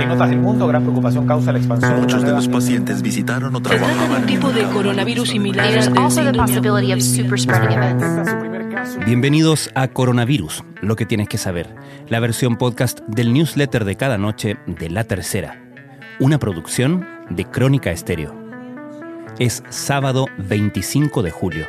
En otras del mundo, gran preocupación causa la expansión. Muchos de los pacientes visitaron o de trabajaban un tipo de coronavirus similar. Bienvenidos a Coronavirus, lo que tienes que saber, la versión podcast del newsletter de cada noche de La Tercera, una producción de Crónica Estéreo. Es sábado 25 de julio.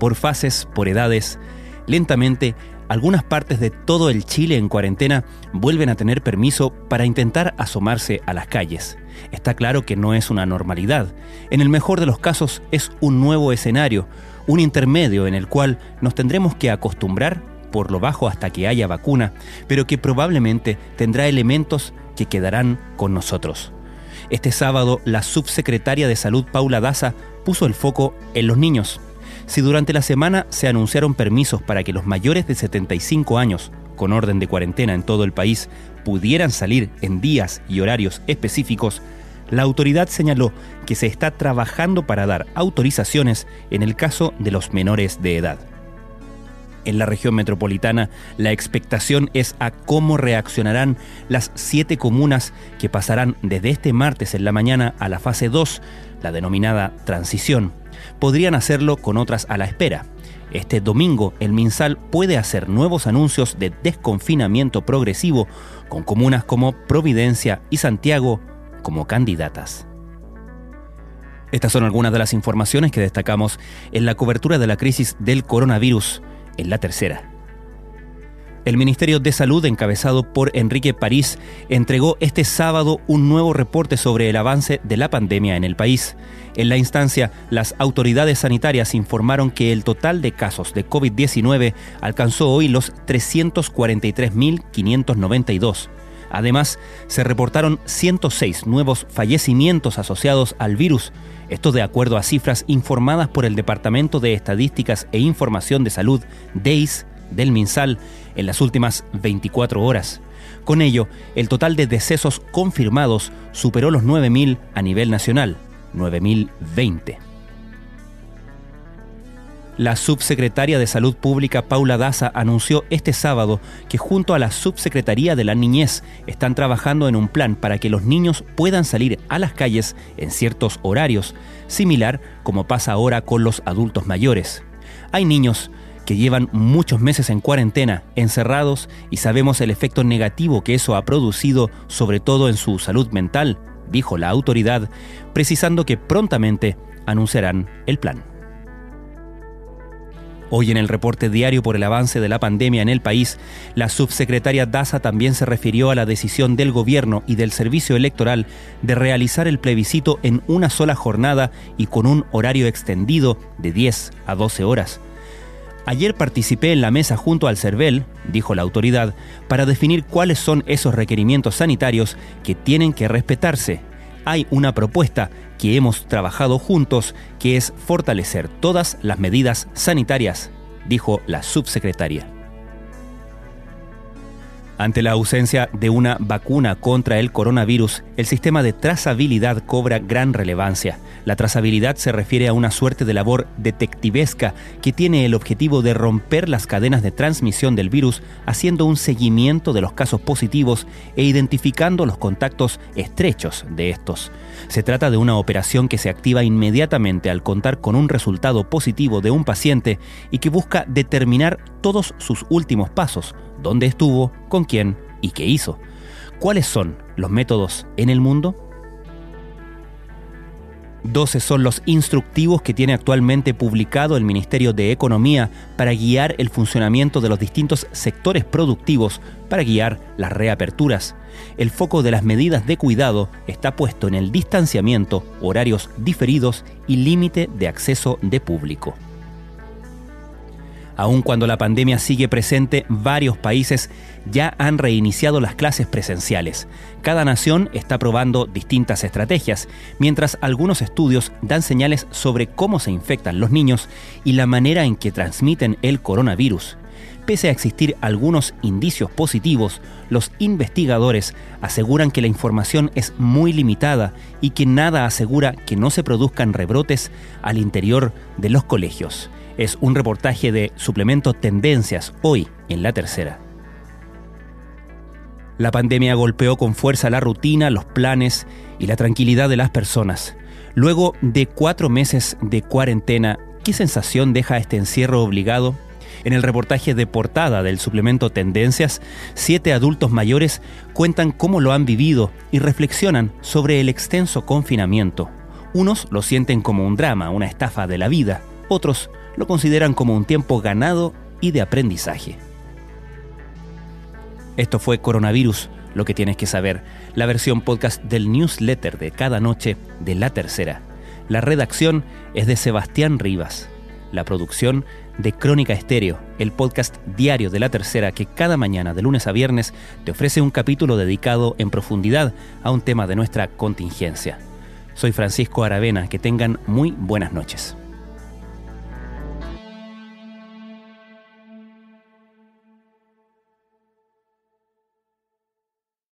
Por fases, por edades, lentamente, algunas partes de todo el Chile en cuarentena vuelven a tener permiso para intentar asomarse a las calles. Está claro que no es una normalidad. En el mejor de los casos es un nuevo escenario, un intermedio en el cual nos tendremos que acostumbrar por lo bajo hasta que haya vacuna, pero que probablemente tendrá elementos que quedarán con nosotros. Este sábado, la subsecretaria de Salud Paula Daza puso el foco en los niños. Si durante la semana se anunciaron permisos para que los mayores de 75 años, con orden de cuarentena en todo el país, pudieran salir en días y horarios específicos, la autoridad señaló que se está trabajando para dar autorizaciones en el caso de los menores de edad. En la región metropolitana, la expectación es a cómo reaccionarán las siete comunas que pasarán desde este martes en la mañana a la fase 2, la denominada transición. Podrían hacerlo con otras a la espera. Este domingo, el MinSal puede hacer nuevos anuncios de desconfinamiento progresivo con comunas como Providencia y Santiago como candidatas. Estas son algunas de las informaciones que destacamos en la cobertura de la crisis del coronavirus en la tercera. El Ministerio de Salud, encabezado por Enrique París, entregó este sábado un nuevo reporte sobre el avance de la pandemia en el país. En la instancia, las autoridades sanitarias informaron que el total de casos de COVID-19 alcanzó hoy los 343.592. Además, se reportaron 106 nuevos fallecimientos asociados al virus, esto de acuerdo a cifras informadas por el Departamento de Estadísticas e Información de Salud, DEIS, del MinSal, en las últimas 24 horas. Con ello, el total de decesos confirmados superó los 9.000 a nivel nacional, 9.020. La subsecretaria de Salud Pública Paula Daza anunció este sábado que junto a la Subsecretaría de la Niñez están trabajando en un plan para que los niños puedan salir a las calles en ciertos horarios, similar como pasa ahora con los adultos mayores. Hay niños que llevan muchos meses en cuarentena, encerrados, y sabemos el efecto negativo que eso ha producido, sobre todo en su salud mental, dijo la autoridad, precisando que prontamente anunciarán el plan. Hoy en el reporte diario por el avance de la pandemia en el país, la subsecretaria Daza también se refirió a la decisión del gobierno y del servicio electoral de realizar el plebiscito en una sola jornada y con un horario extendido de 10 a 12 horas. Ayer participé en la mesa junto al CERVEL, dijo la autoridad, para definir cuáles son esos requerimientos sanitarios que tienen que respetarse. Hay una propuesta que hemos trabajado juntos, que es fortalecer todas las medidas sanitarias, dijo la subsecretaria. Ante la ausencia de una vacuna contra el coronavirus, el sistema de trazabilidad cobra gran relevancia. La trazabilidad se refiere a una suerte de labor detectivesca que tiene el objetivo de romper las cadenas de transmisión del virus, haciendo un seguimiento de los casos positivos e identificando los contactos estrechos de estos. Se trata de una operación que se activa inmediatamente al contar con un resultado positivo de un paciente y que busca determinar todos sus últimos pasos, dónde estuvo, con quién y qué hizo. ¿Cuáles son los métodos en el mundo? 12 son los instructivos que tiene actualmente publicado el Ministerio de Economía para guiar el funcionamiento de los distintos sectores productivos, para guiar las reaperturas. El foco de las medidas de cuidado está puesto en el distanciamiento, horarios diferidos y límite de acceso de público. Aun cuando la pandemia sigue presente, varios países ya han reiniciado las clases presenciales. Cada nación está probando distintas estrategias, mientras algunos estudios dan señales sobre cómo se infectan los niños y la manera en que transmiten el coronavirus. Pese a existir algunos indicios positivos, los investigadores aseguran que la información es muy limitada y que nada asegura que no se produzcan rebrotes al interior de los colegios. Es un reportaje de Suplemento Tendencias hoy en la tercera. La pandemia golpeó con fuerza la rutina, los planes y la tranquilidad de las personas. Luego de cuatro meses de cuarentena, ¿qué sensación deja este encierro obligado? En el reportaje de portada del suplemento Tendencias, siete adultos mayores cuentan cómo lo han vivido y reflexionan sobre el extenso confinamiento. Unos lo sienten como un drama, una estafa de la vida, otros lo consideran como un tiempo ganado y de aprendizaje. Esto fue Coronavirus, lo que tienes que saber, la versión podcast del newsletter de cada noche de La Tercera. La redacción es de Sebastián Rivas, la producción de Crónica Estéreo, el podcast diario de La Tercera que cada mañana de lunes a viernes te ofrece un capítulo dedicado en profundidad a un tema de nuestra contingencia. Soy Francisco Aravena, que tengan muy buenas noches.